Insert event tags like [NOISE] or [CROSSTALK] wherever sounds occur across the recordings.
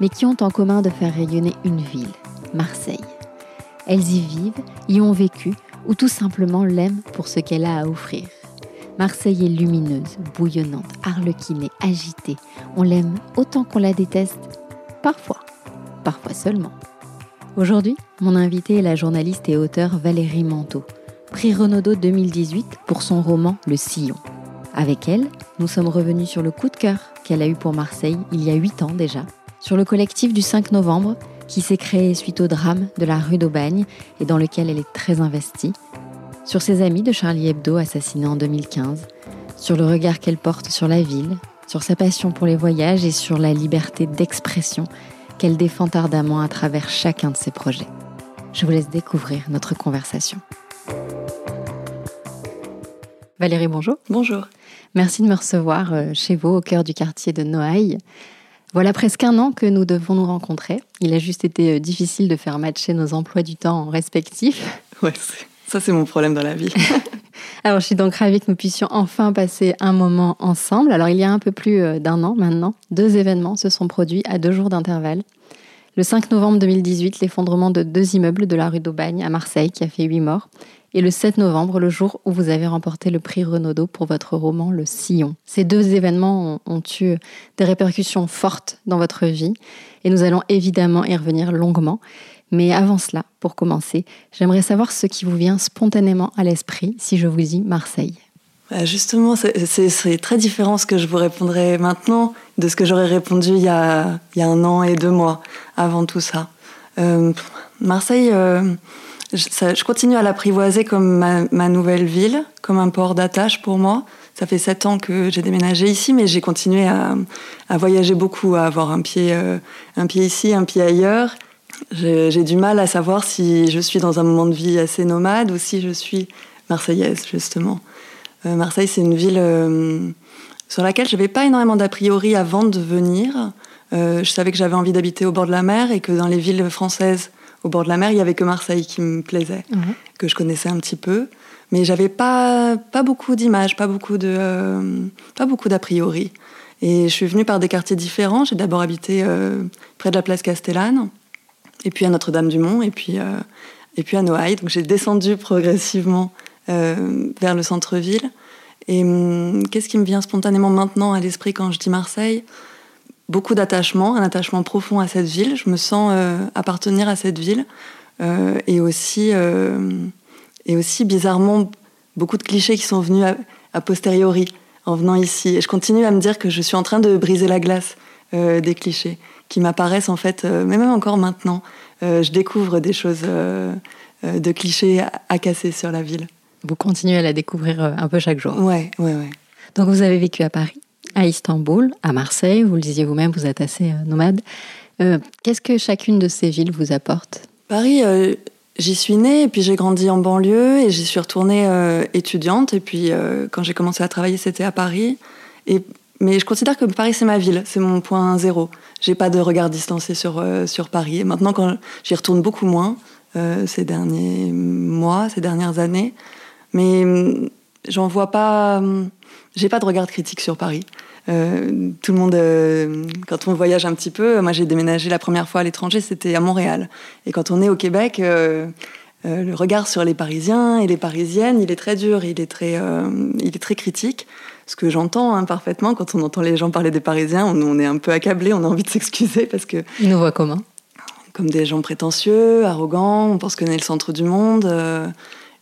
mais qui ont en commun de faire rayonner une ville, Marseille. Elles y vivent, y ont vécu, ou tout simplement l'aiment pour ce qu'elle a à offrir. Marseille est lumineuse, bouillonnante, arlequinée, agitée. On l'aime autant qu'on la déteste, parfois, parfois seulement. Aujourd'hui, mon invitée est la journaliste et auteure Valérie Manteau, prix Renaudot 2018 pour son roman Le Sillon. Avec elle, nous sommes revenus sur le coup de cœur qu'elle a eu pour Marseille il y a huit ans déjà, sur le collectif du 5 novembre qui s'est créé suite au drame de la rue d'Aubagne et dans lequel elle est très investie, sur ses amis de Charlie Hebdo assassinés en 2015, sur le regard qu'elle porte sur la ville, sur sa passion pour les voyages et sur la liberté d'expression qu'elle défend ardemment à travers chacun de ses projets. Je vous laisse découvrir notre conversation. Valérie, bonjour. Bonjour. Merci de me recevoir euh, chez vous, au cœur du quartier de Noailles. Voilà presque un an que nous devons nous rencontrer. Il a juste été euh, difficile de faire matcher nos emplois du temps respectifs. [LAUGHS] Ouais, ça c'est mon problème dans la vie. [LAUGHS] Alors je suis donc ravie que nous puissions enfin passer un moment ensemble. Alors il y a un peu plus euh, d'un an maintenant, deux événements se sont produits à deux jours d'intervalle. Le 5 novembre 2018, l'effondrement de deux immeubles de la rue d'Aubagne à Marseille qui a fait huit morts et le 7 novembre, le jour où vous avez remporté le prix Renaudot pour votre roman Le Sillon. Ces deux événements ont, eu des répercussions fortes dans votre vie et nous allons évidemment y revenir longuement. Mais avant cela, pour commencer, j'aimerais savoir ce qui vous vient spontanément à l'esprit si je vous dis Marseille. Bah, justement, c'est très différent ce que je vous répondrai maintenant de ce que j'aurais répondu il y, a, un an et deux mois avant tout ça. Euh, Marseille, euh, je, continue à l'apprivoiser comme ma, nouvelle ville, comme un port d'attache pour moi. Ça fait sept ans que j'ai déménagé ici, mais j'ai continué à, voyager beaucoup, à avoir un pied, euh, un pied ici, un pied ailleurs. J'ai du mal à savoir si je suis dans un moment de vie assez nomade ou si je suis marseillaise, justement. Euh, Marseille, c'est une ville euh, sur laquelle je n'avais pas énormément d'a priori avant de venir. je savais que j'avais envie d'habiter au bord de la mer et que dans les villes françaises, au bord de la mer, il y avait que Marseille qui me plaisait, que je connaissais un petit peu. Mais j'avais pas, pas beaucoup d'images, pas beaucoup de, euh, pas beaucoup d'a priori. Et je suis venue par des quartiers différents. J'ai d'abord habité euh, près de la place Castellane, et puis à Notre-Dame-du-Mont, et puis, euh, et puis à Noailles. Donc j'ai descendu progressivement vers le centre-ville. Et hum, qu'est-ce qui me vient spontanément maintenant à l'esprit quand je dis Marseille? Beaucoup d'attachement, un attachement profond à cette ville. Je me sens euh, appartenir à cette ville. Euh, et, aussi, euh, et aussi, bizarrement, beaucoup de clichés qui sont venus a, posteriori en venant ici. Et je continue à me dire que je suis en train de briser la glace des clichés qui m'apparaissent en fait, mais même encore maintenant. je découvre des choses de clichés à, à, casser sur la ville. Vous continuez à la découvrir un peu chaque jour. Ouais, ouais, ouais. Donc vous avez vécu à Paris à Istanbul, à Marseille, vous le disiez vous-même, vous êtes assez euh, nomade. Euh, qu'est-ce que chacune de ces villes vous apporte? Paris, euh, j'y suis née et puis j'ai grandi en banlieue et j'y suis retournée étudiante. Et puis quand j'ai commencé à travailler, c'était à Paris. Mais je considère que Paris, c'est ma ville, c'est mon point zéro. J'ai pas de regard distancé sur, sur Paris. Et maintenant, quand j'y retourne beaucoup moins ces derniers mois, ces dernières années, mais hum, j'en vois pas. Hum, j'ai pas de regard critique sur Paris. Euh, tout le monde, euh, quand on voyage un petit peu, moi j'ai déménagé la première fois à l'étranger, c'était à Montréal. Et quand on est au Québec, euh, le regard sur les Parisiens et les Parisiennes, il est très dur, il est très, il est très critique. Ce que j'entends hein, parfaitement quand on entend les gens parler des Parisiens, on, on est un peu accablé, on a envie de s'excuser parce que. Ils nous voient comment? Comme des gens prétentieux, arrogants, on pense qu'on est le centre du monde.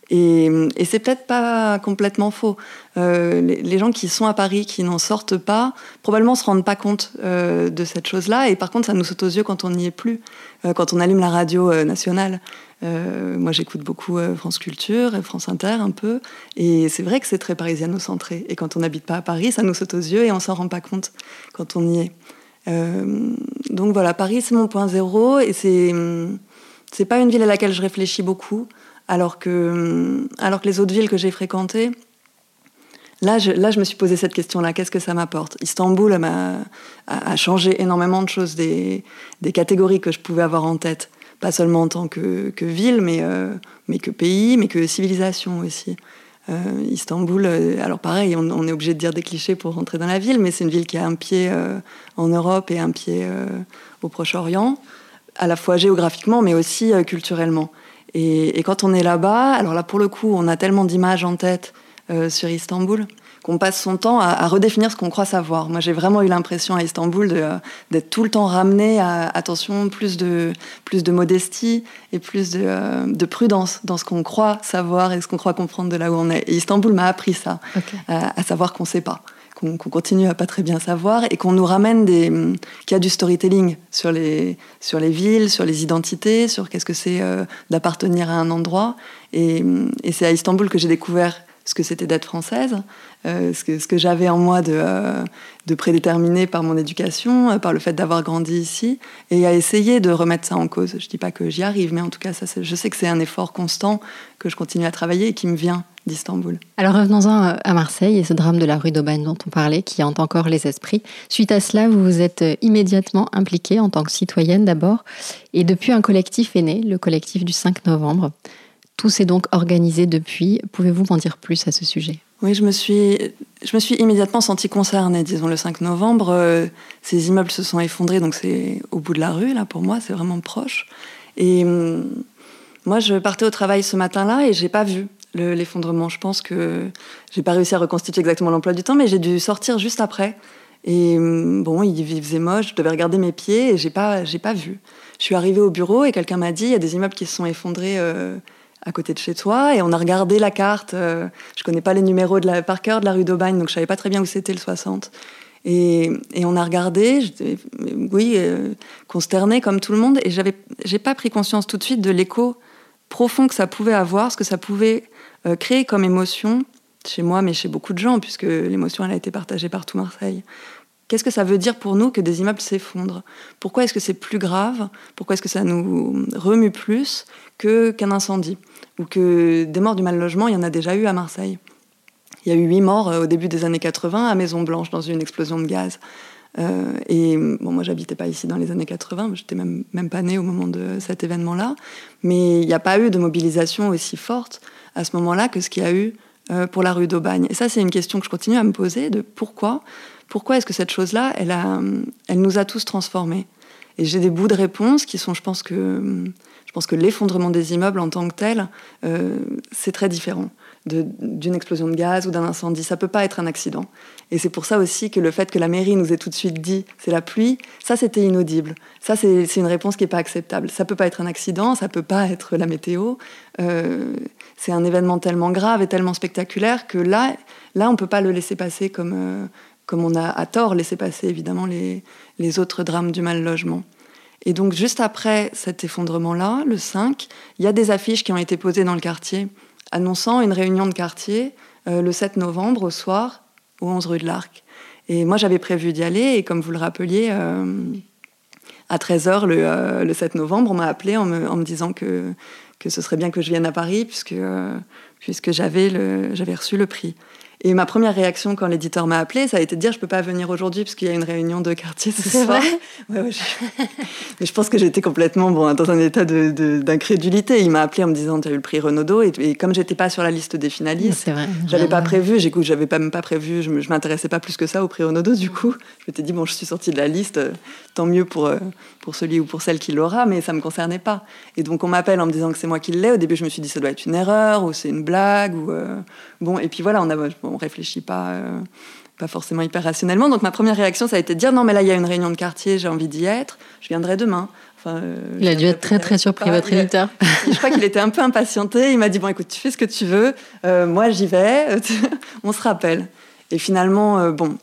Et, et c'est peut-être pas complètement faux. Euh, les, gens qui sont à Paris, qui n'en sortent pas, probablement se rendent pas compte euh, de cette chose-là. Et par contre, ça nous saute aux yeux quand on n'y est plus, euh, quand on allume la radio nationale. moi, j'écoute beaucoup France Culture, France Inter un peu. Et c'est vrai que c'est très parisiano-centré. Et quand on n'habite pas à Paris, ça nous saute aux yeux et on s'en rend pas compte quand on y est. donc voilà, Paris, c'est mon point zéro et c'est c'est pas une ville à laquelle je réfléchis beaucoup, alors que alors que les autres villes que j'ai fréquentées, Là je, là, je me suis posé cette question-là. Qu'est-ce que ça m'apporte? Istanbul a, changé énormément de choses, des, des, catégories que je pouvais avoir en tête. Pas seulement en tant que, que ville, mais, mais que pays, mais que civilisation aussi. Euh, Istanbul, euh, alors pareil, on, est obligé de dire des clichés pour rentrer dans la ville, mais c'est une ville qui a un pied euh, en Europe et un pied au Proche-Orient, à la fois géographiquement, mais aussi culturellement. Et, et, quand on est là-bas, alors là pour le coup, on a tellement d'images en tête sur Istanbul qu'on passe son temps à, redéfinir ce qu'on croit savoir. Moi, j'ai vraiment eu l'impression à Istanbul d'être tout le temps ramené à attention, plus de, plus de modestie et plus de, euh, de prudence dans ce qu'on croit savoir et ce qu'on croit comprendre de là où on est. Et Istanbul m'a appris ça, à, savoir qu'on ne sait pas qu'on continue à pas très bien savoir et qu'on nous ramène des qu'il y a du storytelling sur les sur les villes, sur les identités, sur qu'est-ce que c'est euh, d'appartenir à un endroit. Et, et c'est à Istanbul que j'ai découvert ce que c'était d'être française, euh, ce que, j'avais en moi de, euh, prédéterminé par mon éducation, euh, par le fait d'avoir grandi ici, et à essayer de remettre ça en cause. Je ne dis pas que j'y arrive, mais en tout cas, je sais que c'est un effort constant que je continue à travailler et qui me vient d'Istanbul. Alors revenons-en à Marseille et ce drame de la rue d'Aubagne dont on parlait, qui hante encore les esprits. Suite à cela, vous vous êtes immédiatement impliquée en tant que citoyenne d'abord, et depuis un collectif est né, le collectif du 5 novembre. Tout s'est donc organisé depuis. Pouvez-vous m'en dire plus à ce sujet? Oui, je me suis, je me suis immédiatement sentie concernée. Disons le 5 novembre, euh, ces immeubles se sont effondrés, donc c'est au bout de la rue là pour moi, c'est vraiment proche. Et hum, moi, je partais au travail ce matin-là et j'ai pas vu l'effondrement. Je pense que j'ai pas réussi à reconstituer exactement l'emploi du temps, mais j'ai dû sortir juste après. Et hum, bon, il faisait moche, je devais regarder mes pieds et j'ai pas, pas vu. Je suis arrivée au bureau et quelqu'un m'a dit il y a des immeubles qui se sont effondrés. Euh, à côté de chez toi et on a regardé la carte. Euh, je connais pas les numéros de la, par cœur de la rue d'Aubagne, donc je savais pas très bien où c'était le 60. Et, on a regardé, oui, euh, consterné comme tout le monde, et j'avais, j'ai pas pris conscience tout de suite de l'écho profond que ça pouvait avoir, ce que ça pouvait euh, créer comme émotion chez moi, mais chez beaucoup de gens, puisque l'émotion elle a été partagée par tout Marseille. Qu'est-ce que ça veut dire pour nous que des immeubles s'effondrent? Pourquoi est-ce que c'est plus grave? Pourquoi est-ce que ça nous remue plus que qu'un incendie? Ou que des morts du mal logement, il y en a déjà eu à Marseille. Il y a eu huit morts euh, au début des années 80 à Maison Blanche dans une explosion de gaz. Euh, et bon, moi, j'habitais pas ici dans les années 80, j'étais même, même pas née au moment de cet événement-là. Mais il n'y a pas eu de mobilisation aussi forte à ce moment-là que ce qu'il y a eu euh, pour la rue d'Aubagne. Et ça, c'est une question que je continue à me poser de pourquoi, pourquoi est-ce que cette chose-là, elle, elle nous a tous transformés? Et j'ai des bouts de réponse qui sont, je pense que je pense que l'effondrement des immeubles en tant que tel, euh, c'est très différent d'une explosion de gaz ou d'un incendie. Ça peut pas être un accident. Et c'est pour ça aussi que le fait que la mairie nous ait tout de suite dit c'est la pluie, ça c'était inaudible. Ça c'est une réponse qui est pas acceptable. Ça peut pas être un accident, ça peut pas être la météo. Euh, c'est un événement tellement grave et tellement spectaculaire que là, là on peut pas le laisser passer comme, euh, comme on a à tort laissé passer évidemment les, les autres drames du mal logement. Et donc, juste après cet effondrement-là, le 5, il y a des affiches qui ont été posées dans le quartier annonçant une réunion de quartier euh, le 7 novembre au soir, au 11 rue de l'Arc. Et moi, j'avais prévu d'y aller, et comme vous le rappeliez, euh, à 13h le, le, 7 novembre, on m'a appelé en me, disant que, que ce serait bien que je vienne à Paris, puisque, euh, puisque j'avais reçu le prix. Et ma première réaction quand l'éditeur m'a appelé, ça a été de dire je peux pas venir aujourd'hui parce qu'il y a une réunion de quartier ce soir. Vrai [LAUGHS] ouais, ouais, je... [LAUGHS] Mais je pense que j'étais complètement bon, dans un état d'incrédulité. De, il m'a appelé en me disant tu as eu le prix Renaudot et, et comme j'étais pas sur la liste des finalistes, j'avais pas prévu, j'avais pas même pas prévu, je m'intéressais pas plus que ça au prix Renaudot. Du coup, je m'étais dit bon, je suis sortie de la liste, tant mieux pour euh, pour celui ou pour celle qui l'aura, mais ça me concernait pas. Et donc on m'appelle en me disant que c'est moi qui l'ai. Au début, je me suis dit ça doit être une erreur ou c'est une blague ou euh... bon. Et puis voilà, on a on réfléchit pas, euh, pas forcément hyper rationnellement. Donc ma première réaction, ça a été de dire non, mais là il y a une réunion de quartier, j'ai envie d'y être, je viendrai demain. Enfin, euh, il a dû être très très surpris, votre éditeur. [LAUGHS] je crois qu'il était un peu impatienté. Il m'a dit bon, écoute, tu fais ce que tu veux, euh, moi j'y vais, [LAUGHS] on se rappelle. Et finalement, bon,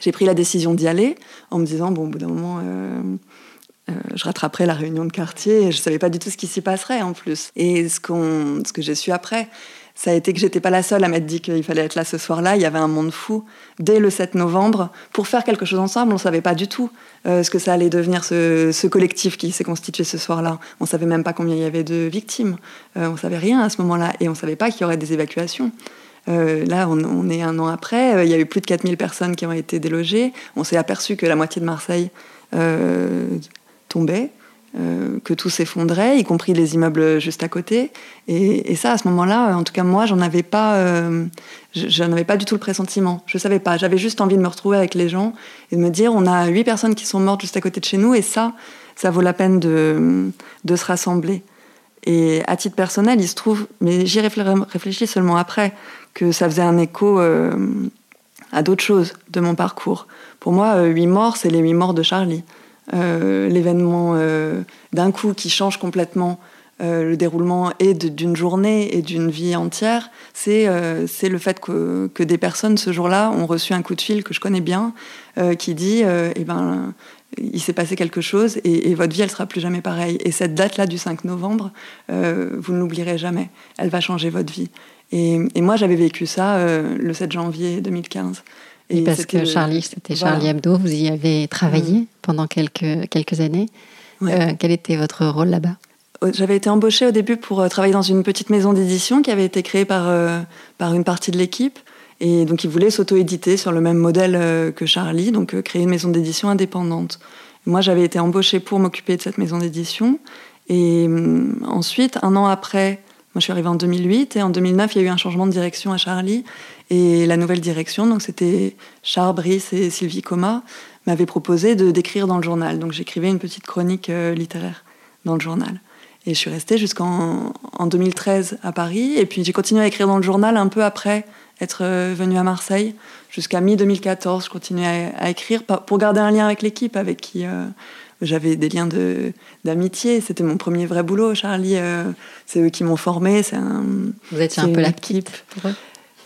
j'ai pris la décision d'y aller en me disant bon, au bout d'un moment. je rattraperai la réunion de quartier et je savais pas du tout ce qui s'y passerait en plus. Et ce, qu'on, ce que j'ai su après, ça a été que j'étais pas la seule à m'être dit qu'il fallait être là ce soir-là. Il y avait un monde fou dès le 7 novembre pour faire quelque chose ensemble. On savait pas du tout ce que ça allait devenir ce, collectif qui s'est constitué ce soir-là. On savait même pas combien il y avait de victimes. on savait rien à ce moment-là et on savait pas qu'il y aurait des évacuations. Euh, là, on, est un an après, euh, il y a eu plus de 4000 personnes qui ont été délogées. On s'est aperçu que la moitié de Marseille euh, que tout s'effondrait, y compris les immeubles juste à côté. Et, ça, à ce moment-là, en tout cas moi, j'en avais pas, j'en avais pas du tout le pressentiment. Je savais pas. J'avais juste envie de me retrouver avec les gens et de me dire, on a huit personnes qui sont mortes juste à côté de chez nous, et ça, ça vaut la peine de, se rassembler. Et à titre personnel, il se trouve, mais j'y réfléchis seulement après, que ça faisait un écho euh, à d'autres choses de mon parcours. Pour moi, euh, huit morts, c'est les huit morts de Charlie. Euh, l'événement d'un coup qui change complètement le déroulement et d'une journée et d'une vie entière, c'est c'est le fait que, que, des personnes ce jour-là ont reçu un coup de fil que je connais bien qui dit eh ben, il s'est passé quelque chose et, votre vie, elle sera plus jamais pareille. Et cette date-là du 5 novembre, vous ne l'oublierez jamais. Elle va changer votre vie. Et, moi, j'avais vécu ça euh, le 7 janvier 2015. Et parce que Charlie, c'était Charlie Hebdo, vous y avez travaillé mm. pendant quelques, quelques années. Euh, quel était votre rôle là-bas? Euh, J'avais été embauchée au début pour travailler dans une petite maison d'édition qui avait été créée par, par une partie de l'équipe. Et donc, ils voulaient s'auto-éditer sur le même modèle que Charlie, donc créer une maison d'édition indépendante. Moi, j'avais été embauchée pour m'occuper de cette maison d'édition. Et hum, ensuite, un an après moi, je suis arrivée en 2008 et en 2009, il y a eu un changement de direction à Charlie. Et la nouvelle direction, donc c'était Charles Brice et Sylvie Coma, m'avaient proposé de d'écrire dans le journal. Donc j'écrivais une petite chronique euh, littéraire dans le journal. Et je suis restée jusqu'en en 2013 à Paris. Et puis j'ai continué à écrire dans le journal un peu après être euh, venue à Marseille. Jusqu'à mi-2014, je continuais à, écrire pour garder un lien avec l'équipe avec qui euh, j'avais des liens de, d'amitié. C'était mon premier vrai boulot, Charlie. Euh, c'est eux qui m'ont formé. C'est un, Vous étiez un peu la petite pour eux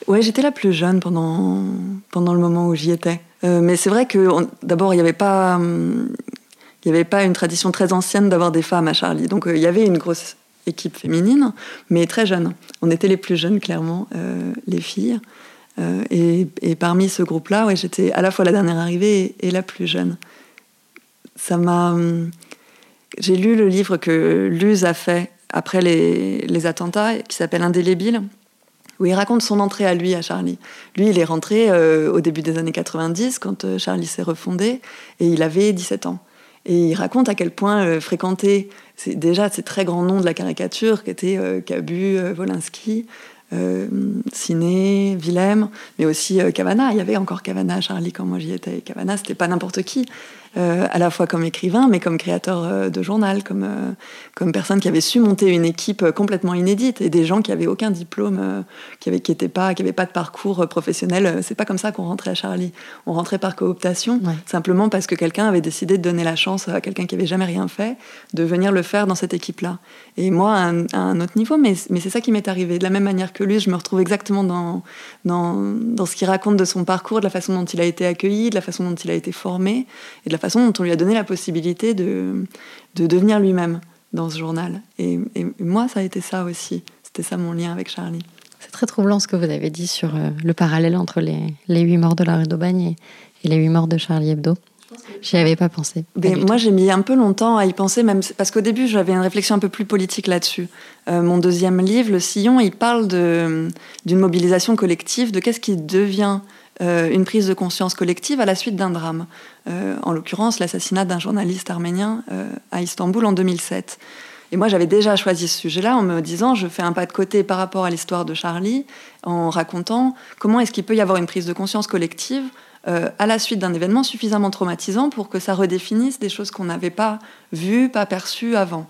Ouais, j'étais la plus jeune pendant, pendant le moment où j'y étais. Euh, mais c'est vrai que d'abord, il n'y avait pas. il n'y avait pas une tradition très ancienne d'avoir des femmes à Charlie. Donc euh, il y avait une grosse équipe féminine, mais très jeune. On était les plus jeunes, clairement, les filles. Et, et, parmi ce groupe-là, ouais, j'étais à la fois la dernière arrivée et la plus jeune ça m'a. J'ai lu le livre que Luz a fait après les, attentats, qui s'appelle Indélébile, où il raconte son entrée à lui, à Charlie. Lui, il est rentré euh, au début des années 90, quand euh, Charlie s'est refondé, et il avait 17 ans. Et il raconte à quel point euh, fréquenter déjà ces très grands noms de la caricature, qui étaient Cabu, Wolinski, Ciné, Willem, mais aussi Cavana. Il y avait encore Cavana Charlie quand moi j'y étais. Cavana, c'était pas n'importe qui. Euh, à la fois comme écrivain, mais comme créateur euh, de journal, comme, euh, comme personne qui avait su monter une équipe complètement inédite et des gens qui avaient aucun diplôme, qui n'avaient qui pas, qui pas de parcours professionnel. C'est pas comme ça qu'on rentrait à Charlie. On rentrait par cooptation, simplement parce que quelqu'un avait décidé de donner la chance à quelqu'un qui avait jamais rien fait de venir le faire dans cette équipe-là. Et moi, à un, autre niveau, mais, mais c'est ça qui m'est arrivé. De la même manière que lui, je me retrouve exactement dans, dans, dans ce qu'il raconte de son parcours, de la façon dont il a été accueilli, de la façon dont il a été formé et de la façon dont on lui a donné la possibilité de, de devenir lui-même dans ce journal. Et, moi, ça a été ça aussi. C'était ça mon lien avec Charlie. C'est très troublant ce que vous avez dit sur euh, le parallèle entre les, les huit morts de la rue d'Aubagne et, et les huit morts de Charlie Hebdo. J'y avais pas pensé. Mais moi, j'ai mis un peu longtemps à y penser, même parce qu'au début, j'avais une réflexion un peu plus politique là-dessus. Euh, mon deuxième livre, Le Sillon, il parle d'une mobilisation collective, de qu'est-ce qui devient euh, une prise de conscience collective à la suite d'un drame. Euh, en l'occurrence, l'assassinat d'un journaliste arménien à Istanbul en 2007. Et moi, j'avais déjà choisi ce sujet-là en me disant, je fais un pas de côté par rapport à l'histoire de Charlie, en racontant comment est-ce qu'il peut y avoir une prise de conscience collective euh, à la suite d'un événement suffisamment traumatisant pour que ça redéfinisse des choses qu'on n'avait pas vues, pas perçues avant.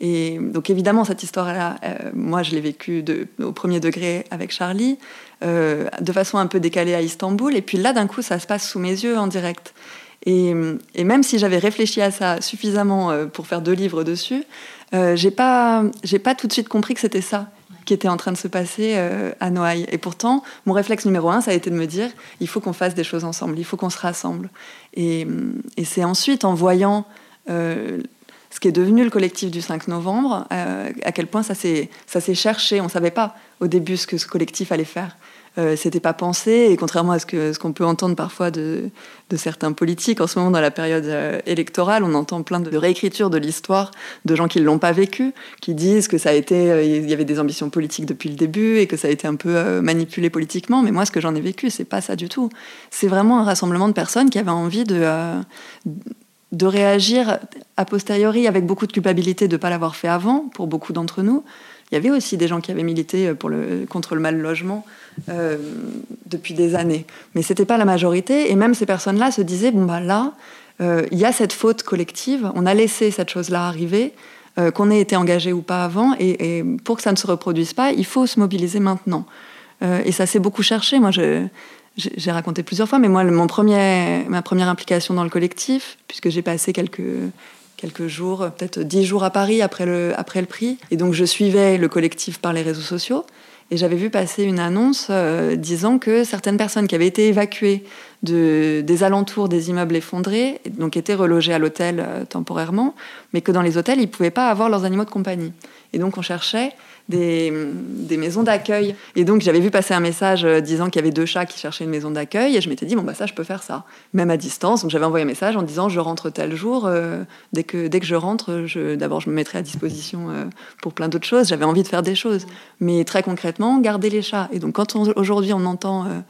Et donc évidemment, cette histoire-là, euh, moi, je l'ai vécue au premier degré avec Charlie, euh, de façon un peu décalée à Istanbul. Et puis là, d'un coup, ça se passe sous mes yeux en direct. Et, même si j'avais réfléchi à ça suffisamment pour faire deux livres dessus, j'ai pas, j'ai pas tout de suite compris que c'était ça qui était en train de se passer euh, à Noailles. Et pourtant, mon réflexe numéro un, ça a été de me dire, il faut qu'on fasse des choses ensemble, il faut qu'on se rassemble. Et, c'est ensuite, en voyant euh, ce qui est devenu le collectif du 5 novembre, à quel point ça s'est cherché. On ne savait pas au début ce que ce collectif allait faire. Euh, c'était pas pensé, et contrairement à ce qu'on peut entendre parfois de, certains politiques, en ce moment dans la période euh, électorale, on entend plein de, réécritures de l'histoire de gens qui ne l'ont pas vécu, qui disent que ça a été, euh, il y avait des ambitions politiques depuis le début et que ça a été un peu manipulé politiquement. Mais moi, ce que j'en ai vécu, c'est pas ça du tout. C'est vraiment un rassemblement de personnes qui avaient envie de réagir a posteriori avec beaucoup de culpabilité de ne pas l'avoir fait avant, pour beaucoup d'entre nous. Il y avait aussi des gens qui avaient milité pour le, contre le mal logement euh, depuis des années. Mais ce n'était pas la majorité. Et même ces personnes-là se disaient, bon, bah là, euh, il y a cette faute collective, on a laissé cette chose-là arriver, euh, qu'on ait été engagé ou pas avant, et, pour que ça ne se reproduise pas, il faut se mobiliser maintenant. et ça s'est beaucoup cherché. Moi, j'ai raconté plusieurs fois, mais moi, mon premier, ma première implication dans le collectif, puisque j'ai passé quelques, quelques jours, peut-être dix jours à Paris après le, après le prix, et donc je suivais le collectif par les réseaux sociaux. Et j'avais vu passer une annonce euh, disant que certaines personnes qui avaient été évacuées de, des alentours des immeubles effondrés, donc étaient relogées à l'hôtel euh, temporairement, mais que dans les hôtels, ils ne pouvaient pas avoir leurs animaux de compagnie. Et donc on cherchait des, maisons d'accueil. Et donc j'avais vu passer un message euh, disant qu'il y avait deux chats qui cherchaient une maison d'accueil, et je m'étais dit, bon, bah ça, je peux faire ça, même à distance. Donc j'avais envoyé un message en disant, je rentre tel jour, dès, que, dès que je rentre, d'abord je me mettrai à disposition pour plein d'autres choses. J'avais envie de faire des choses. Mais très concrètement, garder les chats. Et donc, quand aujourd'hui on entend, euh,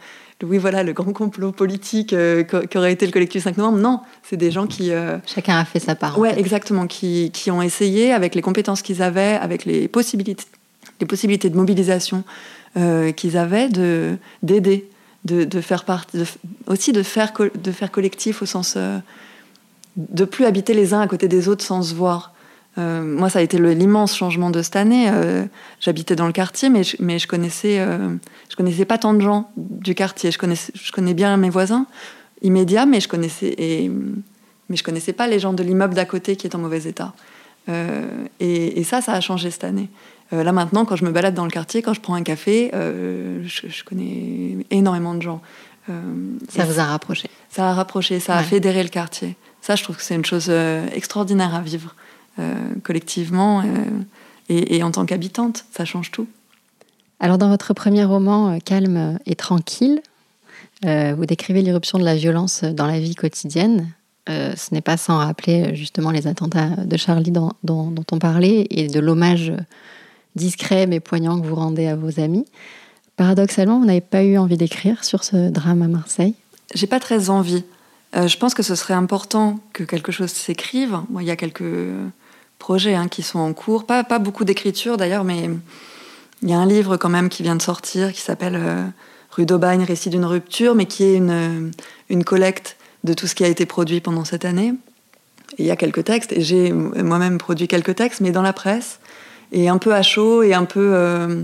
oui, voilà, le grand complot politique euh, qu'aurait été le collectif 5 novembre, non, c'est des gens qui. Euh, Chacun a fait sa part. Ouais, exactement, qui, qui, ont essayé, avec les compétences qu'ils avaient, avec les possibilités, les possibilités de mobilisation qu'ils avaient, de, d'aider, de, de, faire partie, aussi de faire, de faire collectif au sens. de plus habiter les uns à côté des autres sans se voir. Euh, moi, ça a été l'immense changement de cette année. Euh, j'habitais dans le quartier, mais je, mais je connaissais, euh, je connaissais pas tant de gens du quartier. Je connaissais, je connais bien mes voisins immédiats, mais je connaissais, et, mais je connaissais pas les gens de l'immeuble d'à côté qui est en mauvais état. Et, ça, ça a changé cette année. là maintenant, quand je me balade dans le quartier, quand je prends un café, je, connais énormément de gens. ça vous a rapproché Ça a rapproché, ça a fédéré le quartier. Ça, je trouve que c'est une chose extraordinaire à vivre. Euh, collectivement euh, et, en tant qu'habitante. Ça change tout. Alors dans votre premier roman, euh, Calme et tranquille, vous décrivez l'irruption de la violence dans la vie quotidienne. ce n'est pas sans rappeler justement les attentats de Charlie dont, dont on parlait et de l'hommage discret mais poignant que vous rendez à vos amis. Paradoxalement, vous n'avez pas eu envie d'écrire sur ce drame à Marseille? J'ai pas très envie. je pense que ce serait important que quelque chose s'écrive. il y a quelques projets hein, qui sont en cours. Pas, pas beaucoup d'écriture d'ailleurs, mais il y a un livre quand même qui vient de sortir qui s'appelle euh, Rue d'Aubagne, récit d'une rupture, mais qui est une, une collecte de tout ce qui a été produit pendant cette année. il y a quelques textes, et j'ai moi-même produit quelques textes, mais dans la presse, et un peu à chaud, et un peu euh,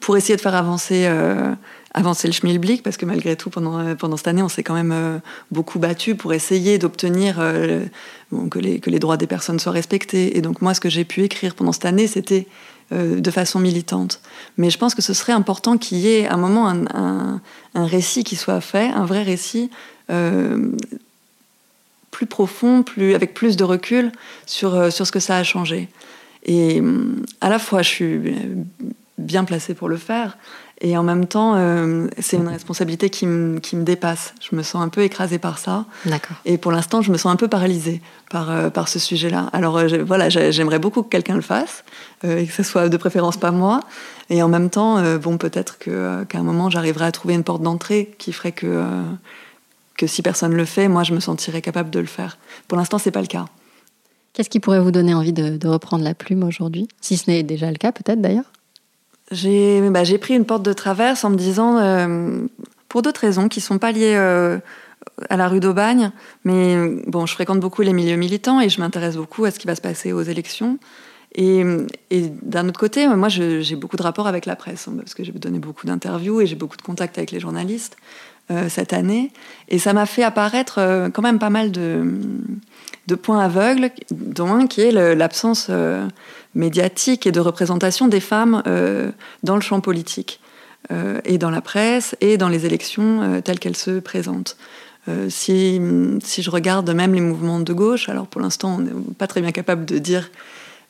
pour essayer de faire avancer euh, avancer le schmilblick, parce que malgré tout, pendant, euh, pendant cette année, on s'est quand même euh, beaucoup battu pour essayer d'obtenir euh, que, les, que les droits des personnes soient respectés. Et donc moi, ce que j'ai pu écrire pendant cette année, c'était de façon militante. Mais je pense que ce serait important qu'il y ait un moment un, un, récit qui soit fait, un vrai récit plus profond, plus, avec plus de recul sur, sur ce que ça a changé. Et à la fois, je suis bien placée pour le faire, et en même temps, euh, c'est une responsabilité qui, me dépasse. Je me sens un peu écrasée par ça. D'accord. Et pour l'instant, je me sens un peu paralysée par, euh, par ce sujet-là. Alors euh, voilà, j'aimerais beaucoup que quelqu'un le fasse, et que ce soit de préférence pas moi. Et en même temps, bon, peut-être qu'à un moment, j'arriverai à trouver une porte d'entrée qui ferait que, que si personne le fait, moi, je me sentirais capable de le faire. Pour l'instant, c'est pas le cas. Qu'est-ce qui pourrait vous donner envie de, de reprendre la plume aujourd'hui? Si ce n'est déjà le cas, peut-être d'ailleurs? Bah, j'ai pris une porte de traverse en me disant, euh, pour d'autres raisons qui ne sont pas liées euh, à la rue d'Aubagne, mais bon, je fréquente beaucoup les milieux militants et je m'intéresse beaucoup à ce qui va se passer aux élections. Et, d'un autre côté, moi, j'ai beaucoup de rapports avec la presse, hein, parce que j'ai donné beaucoup d'interviews et j'ai beaucoup de contacts avec les journalistes euh, cette année. Et ça m'a fait apparaître quand même pas mal de, points aveugles, dont un qui est l'absence médiatique et de représentation des femmes euh, dans le champ politique, euh, et dans la presse, et dans les élections euh, telles qu'elles se présentent. si je regarde même les mouvements de gauche, alors pour l'instant, on n'est pas très bien capable de dire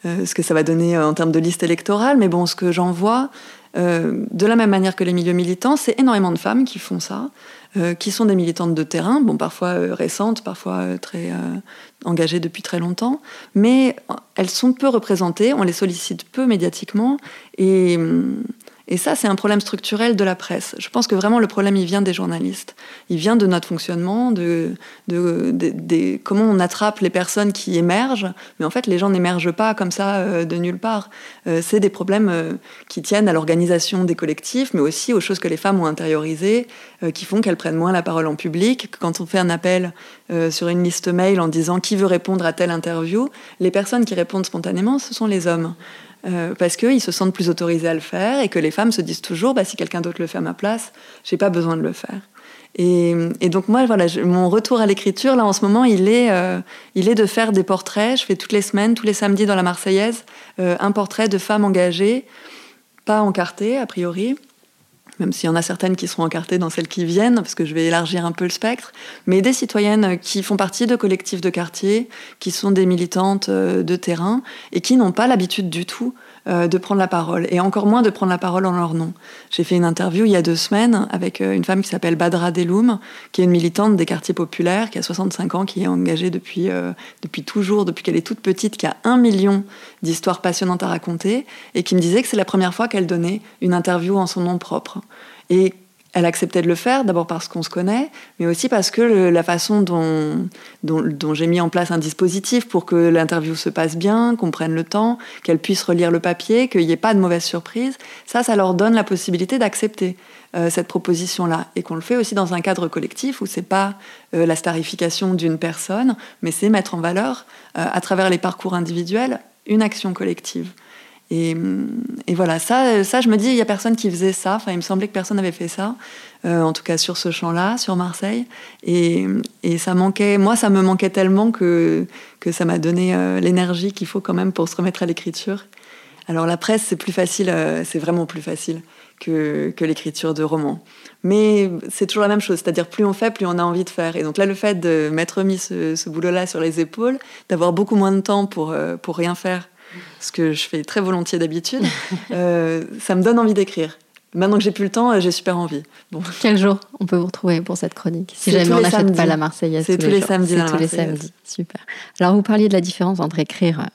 ce que ça va donner en termes de liste électorale, mais bon, ce que j'en vois, de la même manière que les milieux militants, c'est énormément de femmes qui font ça. Euh, qui sont des militantes de terrain, bon, parfois euh, récentes, parfois euh, très engagées depuis très longtemps, mais elles sont peu représentées, on les sollicite peu médiatiquement, et hum, et ça, c'est un problème structurel de la presse. Je pense que vraiment le problème, il vient des journalistes. Il vient de notre fonctionnement, de, comment on attrape les personnes qui émergent. Mais en fait, les gens n'émergent pas comme ça euh, de nulle part. Euh, c'est des problèmes euh, qui tiennent à l'organisation des collectifs, mais aussi aux choses que les femmes ont intériorisées, qui font qu'elles prennent moins la parole en public. Quand on fait un appel sur une liste mail en disant qui veut répondre à telle interview, les personnes qui répondent spontanément, ce sont les hommes. Euh, parce qu'ils se sentent plus autorisés à le faire et que les femmes se disent toujours bah, si quelqu'un d'autre le fait à ma place, j'ai pas besoin de le faire. Et, donc moi, voilà, mon retour à l'écriture, là en ce moment, il est, euh, il est de faire des portraits. Je fais toutes les semaines, tous les samedis dans la Marseillaise, euh, un portrait de femmes engagées, pas encartées a priori, même s'il y en a certaines qui seront encartées dans celles qui viennent, parce que je vais élargir un peu le spectre, mais des citoyennes qui font partie de collectifs de quartier, qui sont des militantes euh, de terrain et qui n'ont pas l'habitude du tout euh, de prendre la parole, et encore moins de prendre la parole en leur nom. J'ai fait une interview il y a deux semaines avec euh, une femme qui s'appelle Badra Deloum, qui est une militante des quartiers populaires, qui a 65 ans, qui est engagée depuis, euh, depuis toujours, depuis qu'elle est toute petite, qui a un million d'histoires passionnantes à raconter, et qui me disait que c'est la première fois qu'elle donnait une interview en son nom propre. Et elle acceptait de le faire, d'abord parce qu'on se connaît, mais aussi parce que la façon dont, j'ai mis en place un dispositif pour que l'interview se passe bien, qu'on prenne le temps, qu'elle puisse relire le papier, qu'il n'y ait pas de mauvaise surprise, ça, ça leur donne la possibilité d'accepter euh, cette proposition-là. Et qu'on le fait aussi dans un cadre collectif où c'est pas euh, la starification d'une personne, mais c'est mettre en valeur, euh, à travers les parcours individuels, une action collective. Et, voilà, ça, ça, je me dis, il n'y a personne qui faisait ça. Enfin, il me semblait que personne n'avait fait ça, euh, en tout cas sur ce champ-là, sur Marseille. Et, ça manquait, moi, ça me manquait tellement que, que ça m'a donné euh, l'énergie qu'il faut quand même pour se remettre à l'écriture. Alors la presse, c'est plus facile, euh, c'est vraiment plus facile que, que l'écriture de romans. Mais c'est toujours la même chose, c'est-à-dire plus on fait, plus on a envie de faire. Et donc là, le fait de m'être mis ce, ce boulot-là sur les épaules, d'avoir beaucoup moins de temps pour, pour rien faire, ce que je fais très volontiers d'habitude, euh, ça me donne envie d'écrire. Maintenant que j'ai plus le temps, j'ai super envie. Bon. Quel jour on peut vous retrouver pour cette chronique Si jamais on n'achète pas la Marseillaise. C'est tous, les, samedis. C'est tous les samedis. Super. Alors vous parliez de la différence entre écrire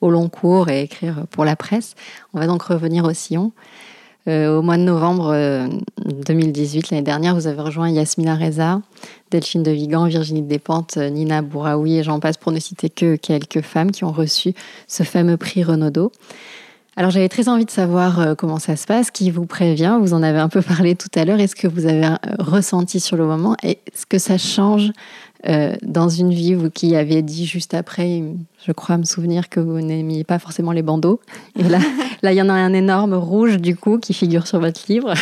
au long cours et écrire pour la presse. On va donc revenir au sillon. Euh, au mois de novembre 2018, euh, l'année dernière, vous avez rejoint Yasmina Reza, Delphine de Vigan, Virginie Despentes, euh, Nina Bouraoui et j'en passe pour ne citer que quelques femmes qui ont reçu ce fameux prix Renaudot. Alors j'avais très envie de savoir comment ça se passe, qui vous prévient, vous en avez un peu [LAUGHS] parlé tout à l'heure, est-ce que vous avez ressenti sur le moment, est-ce que ça change euh, dans une vie, vous qui avez dit juste après, je crois me souvenir que vous n'aimiez pas forcément les bandeaux. Et là, [LAUGHS] là, il y en a un énorme rouge, du coup, qui figure sur votre livre.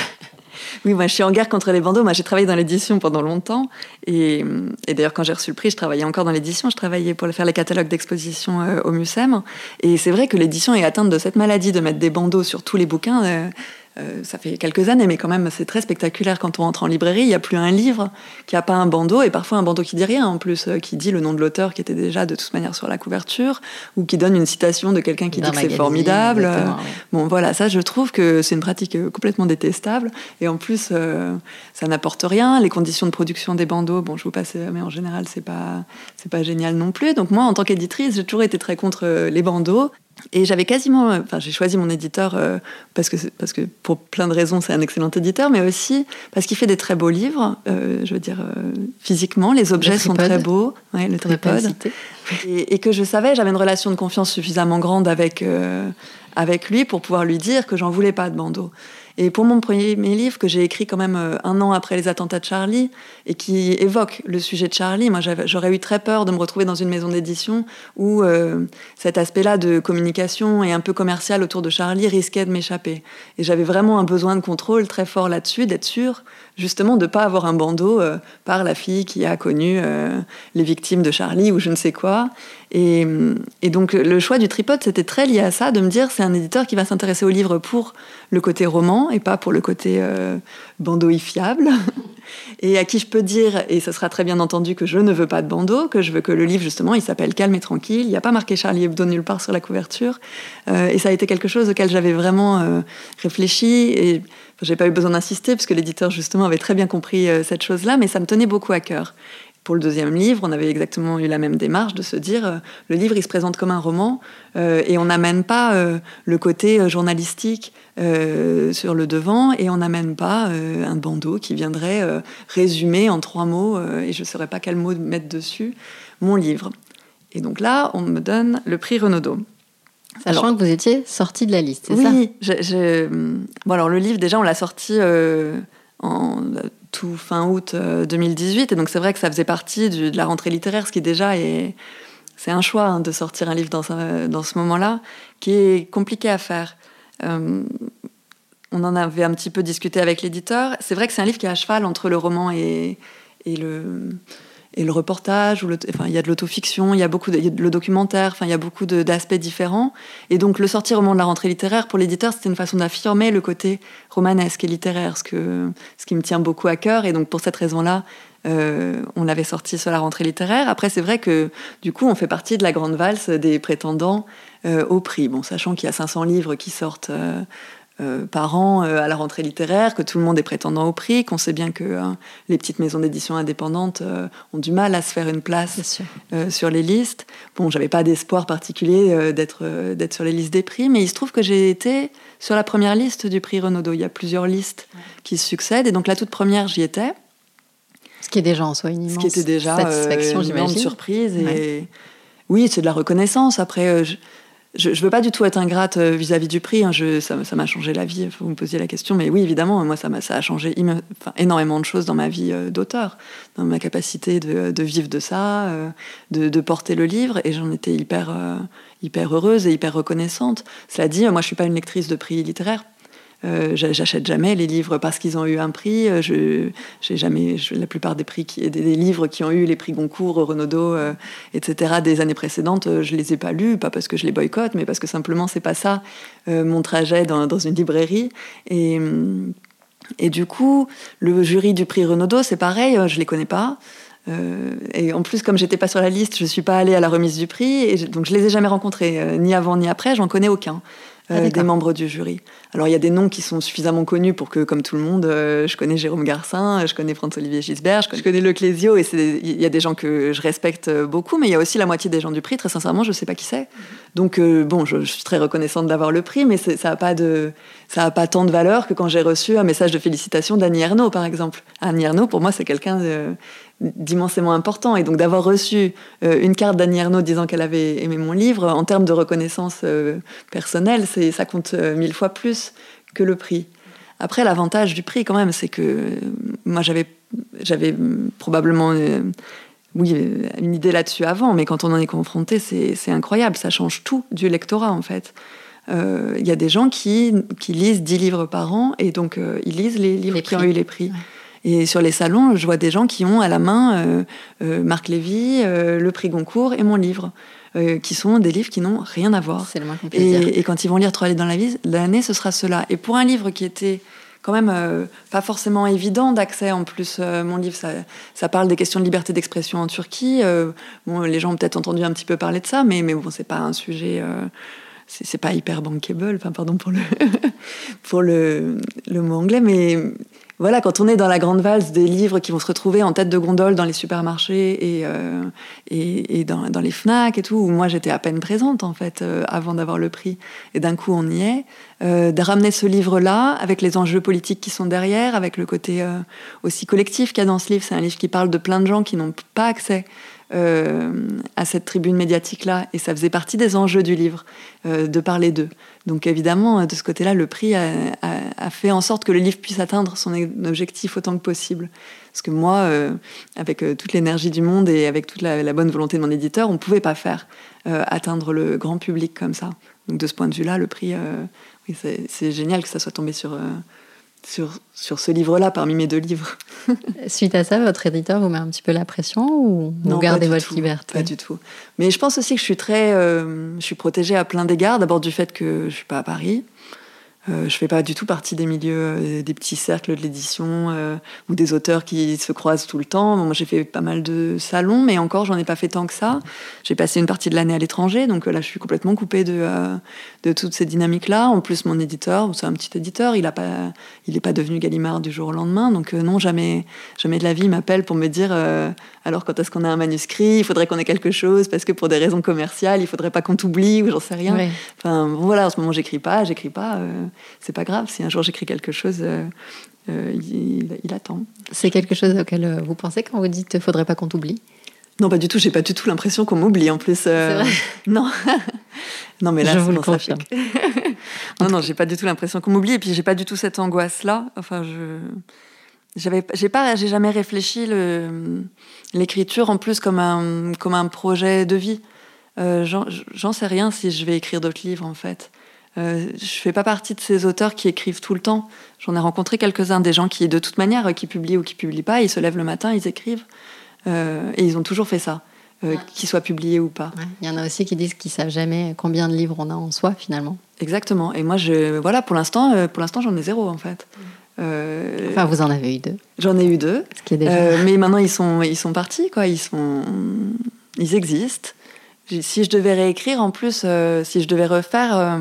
Oui, moi je suis en guerre contre les bandeaux. Moi j'ai travaillé dans l'édition pendant longtemps. Et, d'ailleurs, quand j'ai reçu le prix, je travaillais encore dans l'édition. Je travaillais pour faire les catalogues d'exposition euh, au MUSEM. Et c'est vrai que l'édition est atteinte de cette maladie de mettre des bandeaux sur tous les bouquins. Euh, euh, ça fait quelques années, mais quand même, c'est très spectaculaire quand on entre en librairie. Il n'y a plus un livre qui n'a pas un bandeau, et parfois un bandeau qui dit rien en plus, euh, qui dit le nom de l'auteur qui était déjà de toute manière sur la couverture, ou qui donne une citation de quelqu'un qui dit que c'est formidable. Bon, voilà, ça, je trouve que c'est une pratique euh, complètement détestable, et en plus, ça n'apporte rien. Les conditions de production des bandeaux, bon, je vous passe, mais en général, c'est pas, c'est pas génial non plus. Donc moi, en tant qu'éditrice, j'ai toujours été très contre les bandeaux. Et j'avais quasiment, enfin j'ai choisi mon éditeur euh, parce que parce que pour plein de raisons c'est un excellent éditeur, mais aussi parce qu'il fait des très beaux livres. Euh, je veux dire euh, physiquement, les objets sont très beaux, ouais, le tripode. Et, et, que je savais, j'avais une relation de confiance suffisamment grande avec avec lui pour pouvoir lui dire que j'en voulais pas de bandeau. Et pour mon premier livre, que j'ai écrit quand même euh, un an après les attentats de Charlie, et qui évoque le sujet de Charlie, moi j'aurais eu très peur de me retrouver dans une maison d'édition où euh, cet aspect-là de communication et un peu commercial autour de Charlie risquait de m'échapper. Et j'avais vraiment un besoin de contrôle très fort là-dessus, d'être sûr justement de pas avoir un bandeau euh, par la fille qui a connu euh, les victimes de Charlie ou je ne sais quoi. Et, donc le choix du tripode, c'était très lié à ça, de me dire c'est un éditeur qui va s'intéresser au livre pour le côté roman et pas pour le côté euh, bandeauifiable. [LAUGHS] et à qui je peux dire, et ce sera très bien entendu, que je ne veux pas de bandeau, que je veux que le livre, justement, il s'appelle Calme et tranquille. Il n'y a pas marqué Charlie Hebdo nulle part sur la couverture. et ça a été quelque chose auquel j'avais vraiment réfléchi. Et j'ai pas eu besoin d'insister parce que l'éditeur justement avait très bien compris euh, cette chose-là, mais ça me tenait beaucoup à cœur. Pour le deuxième livre, on avait exactement eu la même démarche de se dire euh, le livre il se présente comme un roman euh, et on n'amène pas le côté journalistique sur le devant et on n'amène pas un bandeau qui viendrait résumer en trois mots et je ne saurais pas quel mot mettre dessus mon livre. Et donc là, on me donne le prix Renaudot. Sachant que vous étiez sorti de la liste, c'est ça? Oui. Bon, alors le livre, déjà, on l'a sorti euh, en tout fin août 2018. Euh, et donc, c'est vrai que ça faisait partie de la rentrée littéraire, ce qui déjà est. C'est un choix hein, de sortir un livre dans, dans ce moment-là, qui est compliqué à faire. Euh, on en avait un petit peu discuté avec l'éditeur. C'est vrai que c'est un livre qui est à cheval entre le roman et, et le et le reportage, ou enfin, il y a de l'autofiction, il y a beaucoup de, le documentaire, enfin, il y a beaucoup d'aspects différents. Et donc, le sortir au moment de la rentrée littéraire, pour l'éditeur, c'était une façon d'affirmer le côté romanesque et littéraire, ce, que, ce qui me tient beaucoup à cœur. Et donc, pour cette raison-là, euh, on l'avait sorti sur la rentrée littéraire. Après, c'est vrai que, du coup, on fait partie de la grande valse des prétendants euh, au prix. Bon, sachant qu'il y a 500 livres qui sortent euh, par an euh, à la rentrée littéraire, que tout le monde est prétendant au prix, qu'on sait bien que hein, les petites maisons d'édition indépendantes euh, ont du mal à se faire une place sur les listes. Bon, j'avais pas d'espoir particulier d'être d'être sur les listes des prix, mais il se trouve que j'ai été sur la première liste du prix Renaudot. Il y a plusieurs listes qui se succèdent, et donc la toute première, j'y étais. Ce qui est déjà en soi une immense Ce qui était déjà satisfaction, une surprise. Et... Oui, c'est de la reconnaissance. Après, je ne veux pas du tout être ingrate euh, vis-à-vis du prix. Hein. ça m'a changé la vie. Vous me posiez la question, mais oui, évidemment, moi, ça, a, ça a changé énormément de choses dans ma vie euh, d'auteur, dans ma capacité de, vivre de ça, euh, de, porter le livre, et j'en étais hyper, hyper heureuse et hyper reconnaissante. Cela dit, moi, je suis pas une lectrice de prix littéraire euh, j'achète jamais les livres parce qu'ils ont eu un prix. Euh, je, jamais la plupart des prix qui, des, livres qui ont eu les prix Goncourt, Renaudot, euh, etc. des années précédentes, je les ai pas lus, pas parce que je les boycotte, mais parce que simplement c'est pas ça mon trajet dans, dans, une librairie. Et, et du coup, le jury du prix Renaudot, c'est pareil, je les connais pas. Et en plus, comme j'étais pas sur la liste, je suis pas allée à la remise du prix, et donc je les ai jamais rencontrés, ni avant ni après, j'en connais aucun. Ah, des membres du jury. Alors il y a des noms qui sont suffisamment connus pour que, comme tout le monde, euh, je connais Jérôme Garcin, je connais François-Olivier Gisbert, je connais Le Clésio, et il y a des gens que je respecte beaucoup, mais il y a aussi la moitié des gens du prix, très sincèrement, je sais pas qui c'est. Donc euh, bon, je, suis très reconnaissante d'avoir le prix, mais ça n'a pas, de, ça a pas tant de valeur que quand j'ai reçu un message de félicitations d'Annie Ernaux, par exemple. Annie Ernaux, pour moi, c'est quelqu'un d'immensément important. Et donc d'avoir reçu euh, une carte d'Annie Ernaux disant qu'elle avait aimé mon livre, en termes de reconnaissance euh, personnelle, ça compte euh, mille fois plus que le prix. Après, l'avantage du prix, quand même, c'est que moi, j'avais, j'avais probablement oui, une idée là-dessus avant, mais quand on en est confronté, c'est, incroyable. Ça change tout du lectorat, en fait. Il y a des gens qui, qui lisent 10 livres par an et donc ils lisent les livres qui ont eu les prix. Et sur les salons, je vois des gens qui ont à la main euh, euh, Marc Lévy, euh, le prix Goncourt et mon livre. qui sont des livres qui n'ont rien à voir. C'est le moins et, et, quand ils vont lire Trois livres dans la vie, l'année, ce sera cela. Et pour un livre qui était quand même pas forcément évident d'accès. En plus, mon livre, ça, ça, parle des questions de liberté d'expression en Turquie. bon, les gens ont peut-être entendu un petit peu parler de ça, mais, mais bon, c'est pas un sujet. c'est pas hyper bankable, enfin, pardon pour le, [LAUGHS] pour le, le mot anglais, mais voilà, quand on est dans la grande valse des livres qui vont se retrouver en tête de gondole dans les supermarchés et, euh, et, dans, les FNAC et tout, où moi j'étais à peine présente en fait euh, avant d'avoir le prix, et d'un coup on y est, euh, de ramener ce livre-là avec les enjeux politiques qui sont derrière, avec le côté aussi collectif qu'il y a dans ce livre, c'est un livre qui parle de plein de gens qui n'ont pas accès à cette tribune médiatique-là, et ça faisait partie des enjeux du livre, de parler d'eux. Donc évidemment, de ce côté-là, le prix a, fait en sorte que le livre puisse atteindre son objectif autant que possible. Parce que moi, euh, avec euh, toute l'énergie du monde et avec toute la, bonne volonté de mon éditeur, on ne pouvait pas faire euh, atteindre le grand public comme ça. Donc de ce point de vue-là, le prix, c'est génial que ça soit tombé sur, sur, sur ce livre-là parmi mes deux livres. [LAUGHS] Suite à ça, votre éditeur vous met un petit peu la pression ou vous gardez votre liberté? Pas du tout. Mais je pense aussi que je suis très, je suis protégée à plein d'égards. D'abord du fait que je suis pas à Paris. Euh, je fais pas du tout partie des milieux, euh, des petits cercles de l'édition euh, ou des auteurs qui se croisent tout le temps. moi, j'ai fait pas mal de salons, mais encore, j'en ai pas fait tant que ça. J'ai passé une partie de l'année à l'étranger, donc là, je suis complètement coupée de, de toutes ces dynamiques-là. En plus, mon éditeur, c'est un petit éditeur, il n'est pas, il est pas devenu Gallimard du jour au lendemain, donc non, jamais, jamais de la vie, il m'appelle pour me dire alors quand est-ce qu'on a un manuscrit, il faudrait qu'on ait quelque chose parce que pour des raisons commerciales, il faudrait pas qu'on t'oublie ou j'en sais rien. Enfin, voilà, en ce moment, j'écris pas, j'écris pas c'est pas grave. Si un jour j'écris quelque chose, euh, euh, il, attend. C'est quelque chose auquel euh, vous pensez quand vous dites faudrait pas qu'on t'oublie? Non, pas du tout. J'ai pas du tout l'impression qu'on m'oublie en plus. Vrai [LAUGHS] non. non, mais là, je vous le confirme. [LAUGHS] non, non, j'ai pas du tout l'impression qu'on m'oublie. Et puis j'ai pas du tout cette angoisse-là. Enfin, je j'avais j'ai pas j'ai jamais réfléchi l'écriture en plus comme un comme un projet de vie euh, j'en sais rien si je vais écrire d'autres livres en fait euh, je fais pas partie de ces auteurs qui écrivent tout le temps. J'en ai rencontré quelques-uns, des gens qui, de toute manière, qui publient ou qui publient pas, ils se lèvent le matin, ils écrivent. Euh, et ils ont toujours fait ça, euh, qu'ils soient publiés ou pas. Il y en a aussi qui disent qu'ils savent jamais combien de livres on a en soi, finalement. Exactement. Et moi, je, voilà, pour l'instant, euh, pour l'instant, j'en ai zéro, en fait. Euh, enfin, vous en avez eu deux. J'en ai eu deux. Ce qui est déjà... [LAUGHS] mais maintenant, ils sont, ils sont partis, quoi. Ils, sont, ils existent. Si je devais réécrire, en plus, si je devais refaire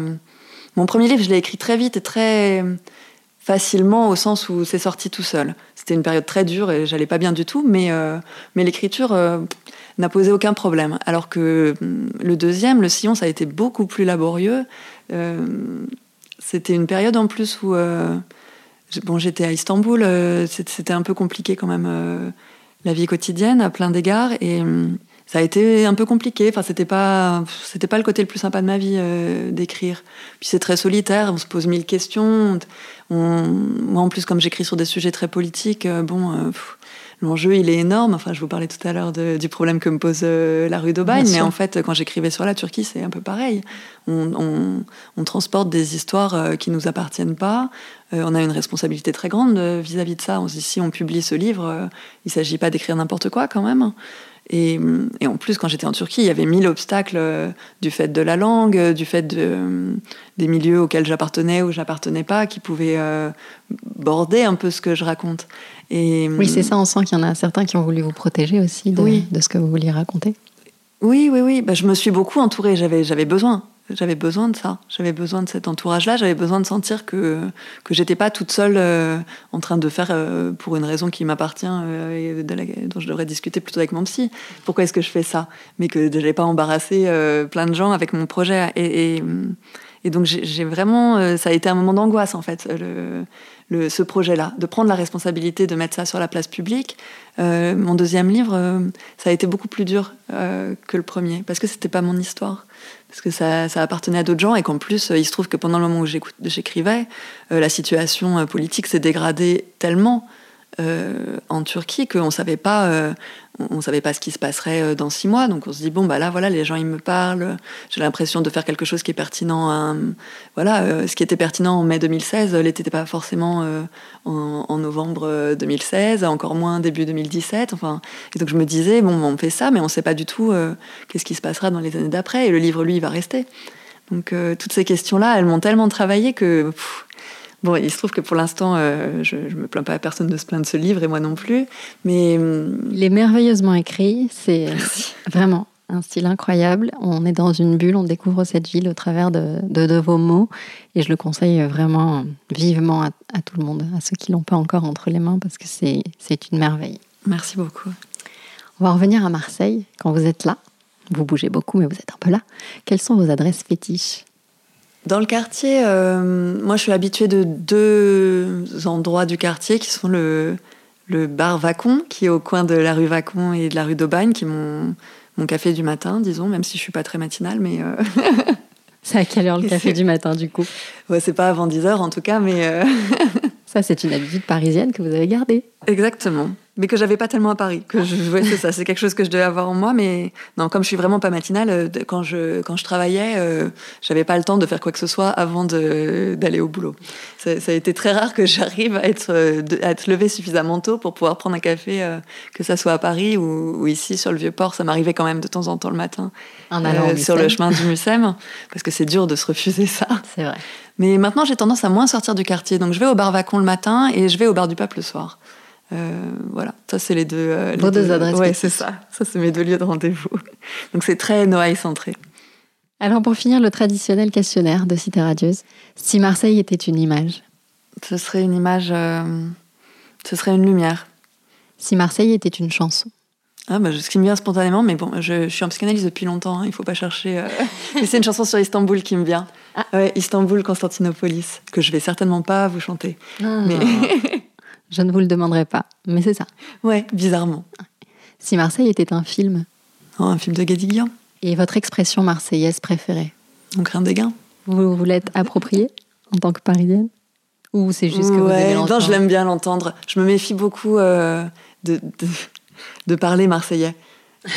mon premier livre, je l'ai écrit très vite et très facilement au sens où c'est sorti tout seul. C'était une période très dure et j'allais pas bien du tout, mais, euh, mais l'écriture euh, n'a posé aucun problème. Alors que mm, le deuxième, Le Sillon, ça a été beaucoup plus laborieux. Euh, c'était une période en plus où bon, j'étais à Istanbul, c'était un peu compliqué quand même la vie quotidienne à plein d'égards et mm, ça a été un peu compliqué. Enfin, c'était pas, c'était pas le côté le plus sympa de ma vie euh, d'écrire. Puis c'est très solitaire. On se pose mille questions. moi, en plus, comme j'écris sur des sujets très politiques, euh, bon, euh, l'enjeu il est énorme. Enfin, je vous parlais tout à l'heure du problème que me pose la rue d'Aubagne, mais en fait, quand j'écrivais sur la Turquie, c'est un peu pareil. On, on, transporte des histoires qui nous appartiennent pas. on a une responsabilité très grande vis-à-vis -vis de ça. On se dit si on publie ce livre, il s'agit pas d'écrire n'importe quoi quand même. Et, en plus, quand j'étais en Turquie, il y avait mille obstacles euh, du fait de la langue, euh, du fait de, euh, des milieux auxquels j'appartenais ou j'appartenais pas, qui pouvaient border un peu ce que je raconte. Et, oui, c'est ça, on sent qu'il y en a certains qui ont voulu vous protéger aussi de, de ce que vous vouliez raconter. Oui, oui, oui. Bah, je me suis beaucoup entourée, j'avais besoin. J'avais besoin de ça. J'avais besoin de cet entourage-là. J'avais besoin de sentir que que j'étais pas toute seule euh, en train de faire euh, pour une raison qui m'appartient euh, et dont je devrais discuter plutôt avec mon psy. Pourquoi est-ce que je fais ça? Mais que je n'allais pas embarrasser plein de gens avec mon projet. Et, donc j'ai vraiment, ça a été un moment d'angoisse en fait. Ce projet-là, de prendre la responsabilité de mettre ça sur la place publique. mon deuxième livre, ça a été beaucoup plus dur que le premier parce que c'était pas mon histoire parce que ça, appartenait à d'autres gens et qu'en plus, euh, il se trouve que pendant le moment où j'écrivais, euh, la situation euh, politique s'est dégradée tellement en Turquie qu'on savait pas, euh, on savait pas ce qui se passerait euh, dans six mois. Donc on se dit bon bah là voilà les gens ils me parlent, j'ai l'impression de faire quelque chose qui est pertinent. voilà, ce qui était pertinent en mai 2016, l'était pas forcément en, novembre 2016, encore moins début 2017. Enfin, et donc je me disais bon on fait ça, mais on sait pas du tout qu'est-ce qui se passera dans les années d'après. Et le livre lui il va rester. Donc toutes ces questions là, elles m'ont tellement travaillé que Bon, il se trouve que pour l'instant, euh, je, ne me plains pas à personne de se plaindre de ce livre et moi non plus. Mais hum, il est merveilleusement écrit. C'est [LAUGHS] vraiment un style incroyable. On est dans une bulle, on découvre cette ville au travers de, de, vos mots. Et je le conseille vraiment vivement à, tout le monde, à ceux qui l'ont pas encore entre les mains, parce que c'est une merveille. Merci beaucoup. On va revenir à Marseille. Quand vous êtes là, vous bougez beaucoup, mais vous êtes un peu là. Quelles sont vos adresses fétiches? Dans le quartier, euh, moi je suis habituée de deux endroits du quartier qui sont le, le bar Vacon, qui est au coin de la rue Vacon et de la rue d'Aubagne, qui est mon, mon café du matin, disons, même si je suis pas très matinale, mais. Euh, [LAUGHS] c'est à quelle heure le café du matin du coup? Ouais, C'est pas avant 10 heures en tout cas, mais. Euh, [LAUGHS] Ça, c'est une habitude parisienne que vous avez gardée. Exactement. Mais que j'avais pas tellement à Paris. Que je, ouais, c'est ça, c'est quelque chose que je devais avoir en moi, mais non, comme je suis vraiment pas matinale, euh, quand je quand je travaillais, euh, j'avais pas le temps de faire quoi que ce soit avant d'aller au boulot. Ça, a été très rare que j'arrive à être euh, à être levée suffisamment tôt pour pouvoir prendre un café, que ça soit à Paris ou, ici sur le vieux port. Ça m'arrivait quand même de temps en temps le matin, sur le chemin du Mucem, parce que c'est dur de se refuser ça. C'est vrai. Mais maintenant, j'ai tendance à moins sortir du quartier, donc je vais au bar Vacon le matin et je vais au bar du Pape le soir. Euh, voilà, ça c'est les deux. Euh, Vos deux, adresses. Ouais, c'est ça. Ça c'est mes deux lieux de rendez-vous. Donc c'est très Noailles centré. Alors pour finir, le traditionnel questionnaire de Cité Radieuse. Si Marseille était une image Ce serait une image. Euh, ce serait une lumière. Si Marseille était une chanson ah bah, ce qui me vient spontanément, mais bon, je, suis en psychanalyse depuis longtemps, hein, il ne faut pas chercher. [LAUGHS] mais c'est une chanson sur Istanbul qui me vient. Ah. Ouais, Istanbul, Constantinopolis, que je vais certainement pas vous chanter. Ah. Mais [LAUGHS] Je ne vous le demanderai pas, mais c'est ça. Ouais, bizarrement. Si Marseille était un film oh, Un film de Guédiguian. Et votre expression marseillaise préférée Donc rien des gains. Vous vous l'êtes appropriée en tant que parisienne? Ou c'est juste que vous aimez l'entendre Non, je l'aime bien l'entendre. Je me méfie beaucoup euh, de, de parler marseillais.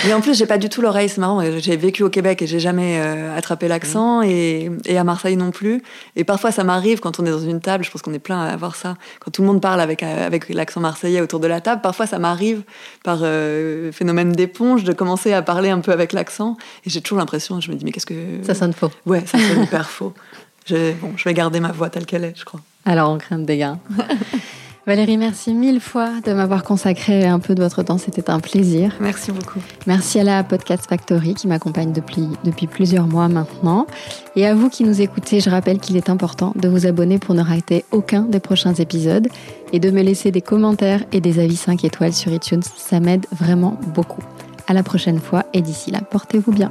Mais en plus, j'ai pas du tout l'oreille, c'est marrant. J'ai vécu au Québec et j'ai jamais euh, attrapé l'accent et, et, à Marseille non plus. Et parfois, ça m'arrive quand on est dans une table, je pense qu'on est plein à avoir ça, quand tout le monde parle avec, euh, avec l'accent marseillais autour de la table, parfois ça m'arrive par euh, phénomène d'éponge de commencer à parler un peu avec l'accent. Et j'ai toujours l'impression, je me dis, mais qu'est-ce que. Ça sonne faux. Ouais, ça sonne [LAUGHS] hyper faux. Je, bon, je vais garder ma voix telle qu'elle est, je crois. Alors, on craint des gains. [LAUGHS] Valérie, merci mille fois de m'avoir consacré un peu de votre temps. C'était un plaisir. Merci beaucoup. Merci à la Podcast Factory qui m'accompagne depuis, depuis plusieurs mois maintenant. Et à vous qui nous écoutez, je rappelle qu'il est important de vous abonner pour ne rater aucun des prochains épisodes et de me laisser des commentaires et des avis 5 étoiles sur iTunes. Ça m'aide vraiment beaucoup. À la prochaine fois et d'ici là, portez-vous bien.